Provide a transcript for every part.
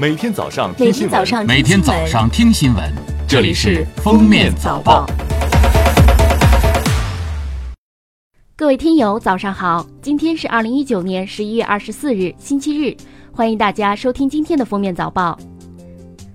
每天早上每听新闻，天早上每天早上听新闻，这里是《封面早报》。各位听友，早上好！今天是二零一九年十一月二十四日，星期日，欢迎大家收听今天的封面早报。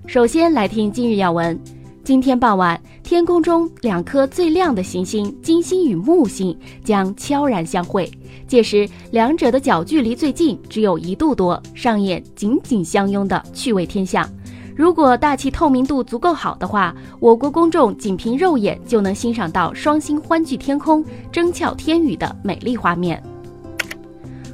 首先来听今日要闻。今天傍晚，天空中两颗最亮的行星金星与木星将悄然相会，届时两者的角距离最近只有一度多，上演紧紧相拥的趣味天象。如果大气透明度足够好的话，我国公众仅凭肉眼就能欣赏到双星欢聚天空、争俏天宇的美丽画面。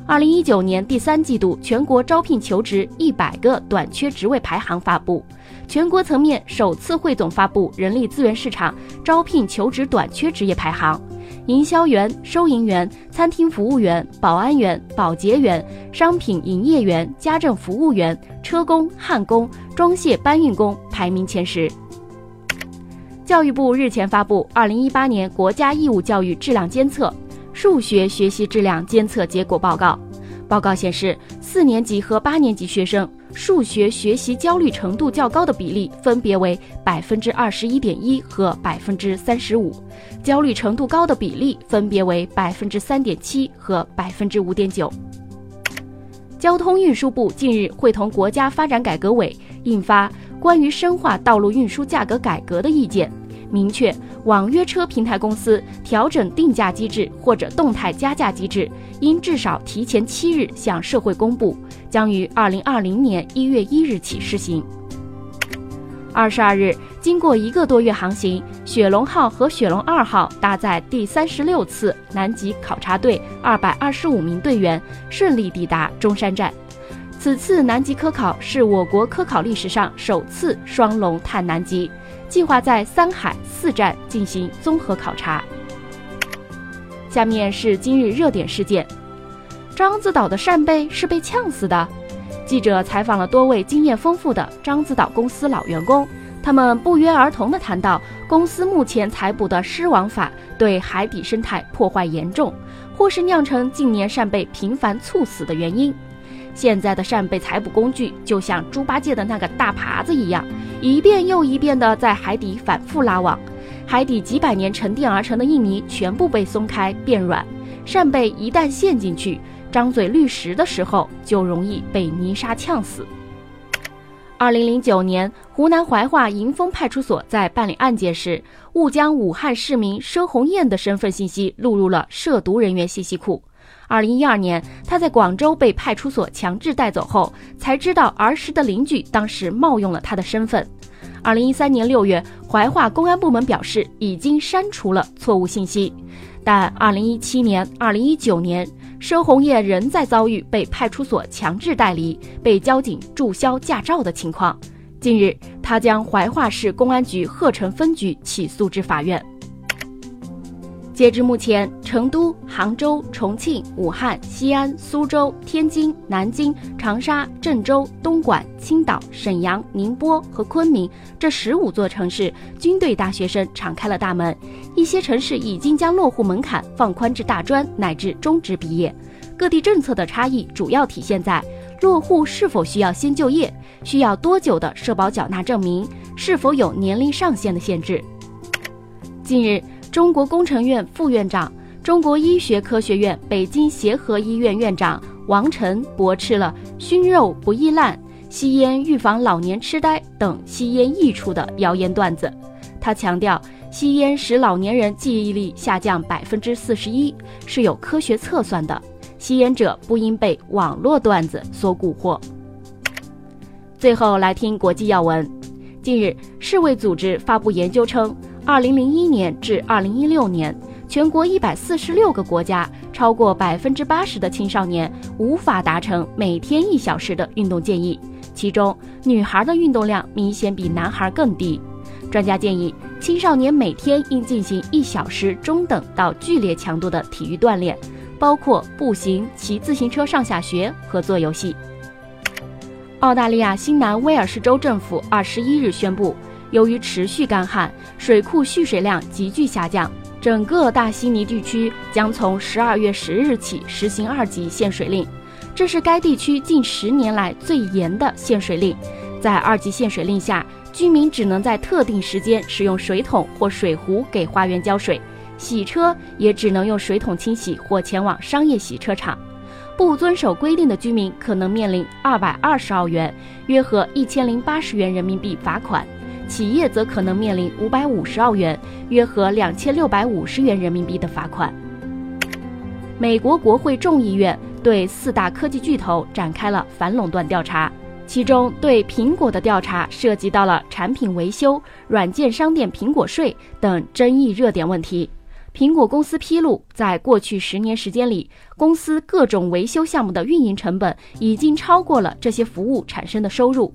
二零一九年第三季度全国招聘求职一百个短缺职位排行发布，全国层面首次汇总发布人力资源市场招聘求职短缺职业排行。营销员、收银员、餐厅服务员、保安员、保洁员、商品营业员、家政服务员、车工、焊工、装卸搬运工排名前十。教育部日前发布《二零一八年国家义务教育质量监测数学学习质量监测结果报告》。报告显示，四年级和八年级学生数学学习焦虑程度较高的比例分别为百分之二十一点一和百分之三十五，焦虑程度高的比例分别为百分之三点七和百分之五点九。交通运输部近日会同国家发展改革委印发《关于深化道路运输价格改革的意见》，明确网约车平台公司调整定价机制或者动态加价机制，应至少提前七日向社会公布，将于二零二零年一月一日起施行。二十二日，经过一个多月航行，雪龙号和雪龙二号搭载第三十六次南极考察队二百二十五名队员顺利抵达中山站。此次南极科考是我国科考历史上首次双龙探南极，计划在三海四站进行综合考察。下面是今日热点事件：獐子岛的扇贝是被呛死的。记者采访了多位经验丰富的獐子岛公司老员工，他们不约而同地谈到，公司目前采捕的狮王法对海底生态破坏严重，或是酿成近年扇贝频繁猝死的原因。现在的扇贝采捕工具就像猪八戒的那个大耙子一样，一遍又一遍地在海底反复拉网，海底几百年沉淀而成的印泥全部被松开变软，扇贝一旦陷进去。张嘴滤食的时候，就容易被泥沙呛死。二零零九年，湖南怀化迎丰派出所在办理案件时，误将武汉市民佘红艳的身份信息录入了涉毒人员信息库。二零一二年，他在广州被派出所强制带走后，才知道儿时的邻居当时冒用了他的身份。二零一三年六月，怀化公安部门表示已经删除了错误信息，但二零一七年、二零一九年。佘红叶仍在遭遇被派出所强制带离、被交警注销驾照的情况。近日，他将怀化市公安局鹤城分局起诉至法院。截至目前，成都、杭州、重庆、武汉、西安、苏州、天津、南京、长沙、郑州、东莞、青岛、沈阳、宁波和昆明这十五座城市均对大学生敞开了大门。一些城市已经将落户门槛放宽至大专乃至中职毕业。各地政策的差异主要体现在落户是否需要先就业、需要多久的社保缴纳证明、是否有年龄上限的限制。近日。中国工程院副院长、中国医学科学院北京协和医院院长王晨驳斥了“熏肉不易烂”“吸烟预防老年痴呆”等吸烟益处的谣言段子。他强调，吸烟使老年人记忆力下降百分之四十一是有科学测算的，吸烟者不应被网络段子所蛊惑。最后来听国际要闻，近日世卫组织发布研究称。二零零一年至二零一六年，全国一百四十六个国家，超过百分之八十的青少年无法达成每天一小时的运动建议，其中女孩的运动量明显比男孩更低。专家建议，青少年每天应进行一小时中等到剧烈强度的体育锻炼，包括步行、骑自行车上下学和做游戏。澳大利亚新南威尔士州政府二十一日宣布。由于持续干旱，水库蓄水量急剧下降，整个大悉尼地区将从十二月十日起实行二级限水令。这是该地区近十年来最严的限水令。在二级限水令下，居民只能在特定时间使用水桶或水壶给花园浇水，洗车也只能用水桶清洗或前往商业洗车场。不遵守规定的居民可能面临二百二十澳元（约合一千零八十元人民币）罚款，企业则可能面临五百五十澳元（约合两千六百五十元人民币）的罚款。美国国会众议院对四大科技巨头展开了反垄断调查，其中对苹果的调查涉及到了产品维修、软件商店苹果税等争议热点问题。苹果公司披露，在过去十年时间里，公司各种维修项目的运营成本已经超过了这些服务产生的收入。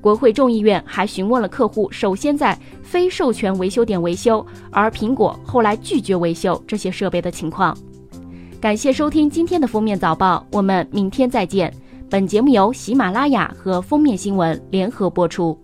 国会众议院还询问了客户首先在非授权维修点维修，而苹果后来拒绝维修这些设备的情况。感谢收听今天的封面早报，我们明天再见。本节目由喜马拉雅和封面新闻联合播出。